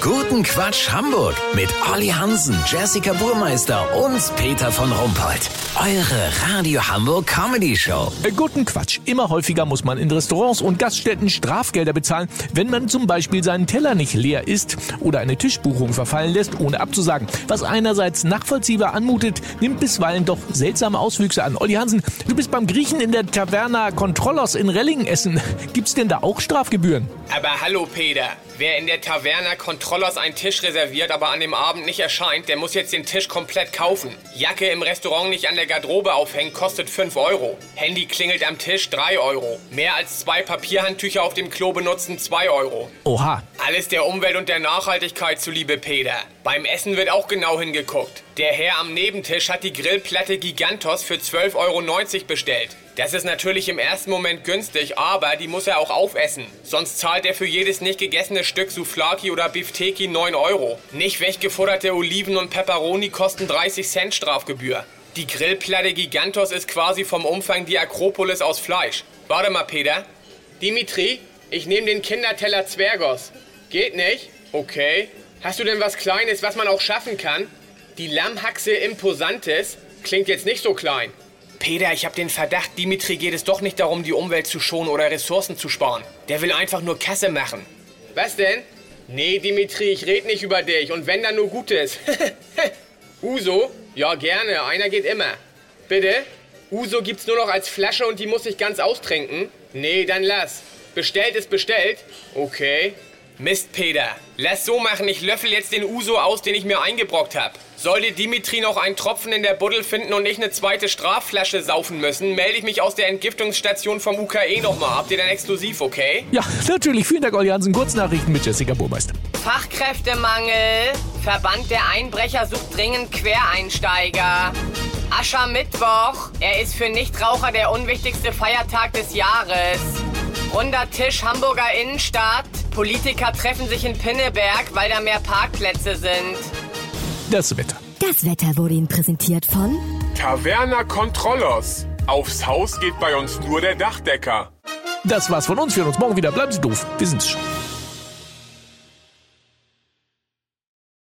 Guten Quatsch Hamburg mit Olli Hansen, Jessica Burmeister und Peter von Rumpold. Eure Radio Hamburg Comedy Show. Äh, Guten Quatsch. Immer häufiger muss man in Restaurants und Gaststätten Strafgelder bezahlen, wenn man zum Beispiel seinen Teller nicht leer isst oder eine Tischbuchung verfallen lässt, ohne abzusagen. Was einerseits nachvollziehbar anmutet, nimmt bisweilen doch seltsame Auswüchse an. Olli Hansen, du bist beim Griechen in der Taverna Kontrollos in Rellingen essen. Gibt's denn da auch Strafgebühren? Aber hallo Peter, wer in der Taverna Kontrollers einen Tisch reserviert, aber an dem Abend nicht erscheint, der muss jetzt den Tisch komplett kaufen. Jacke im Restaurant nicht an der Garderobe aufhängen, kostet 5 Euro. Handy klingelt am Tisch 3 Euro. Mehr als zwei Papierhandtücher auf dem Klo benutzen 2 Euro. Oha. Alles der Umwelt und der Nachhaltigkeit zuliebe, Peter. Beim Essen wird auch genau hingeguckt. Der Herr am Nebentisch hat die Grillplatte Gigantos für 12,90 Euro bestellt. Das ist natürlich im ersten Moment günstig, aber die muss er auch aufessen. Sonst zahlt er für jedes nicht gegessene Stück Souflaki oder Bifteki 9 Euro. Nicht weggefutterte Oliven und Peperoni kosten 30 Cent Strafgebühr. Die Grillplatte Gigantos ist quasi vom Umfang die Akropolis aus Fleisch. Warte mal, Peter. Dimitri, ich nehme den Kinderteller Zwergos. Geht nicht? Okay. Hast du denn was Kleines, was man auch schaffen kann? Die Lammhaxe Imposantes klingt jetzt nicht so klein. Peter, ich habe den Verdacht, Dimitri geht es doch nicht darum, die Umwelt zu schonen oder Ressourcen zu sparen. Der will einfach nur Kasse machen. Was denn? Nee, Dimitri, ich red nicht über dich. Und wenn dann nur Gutes. Uso? Ja, gerne. Einer geht immer. Bitte? Uso gibt's nur noch als Flasche und die muss ich ganz austrinken? Nee, dann lass. Bestellt ist bestellt? Okay. Mist, Peter. Lass so machen, ich löffel jetzt den Uso aus, den ich mir eingebrockt hab. Sollte Dimitri noch einen Tropfen in der Buddel finden und ich eine zweite Strafflasche saufen müssen, melde ich mich aus der Entgiftungsstation vom UKE nochmal. Habt ihr dann exklusiv, okay? Ja, natürlich. Vielen Dank, Olli Hansen. Kurznachrichten mit Jessica Burmeister. Fachkräftemangel. Verband der Einbrecher sucht dringend Quereinsteiger. Aschermittwoch. Er ist für Nichtraucher der unwichtigste Feiertag des Jahres. Runder Tisch Hamburger Innenstadt. Politiker treffen sich in Pinneberg, weil da mehr Parkplätze sind. Das Wetter. Das Wetter wurde Ihnen präsentiert von Taverna Kontrollos. Aufs Haus geht bei uns nur der Dachdecker. Das war's von uns. Wir hören uns morgen wieder. Bleiben Sie doof. Wir sind's schon.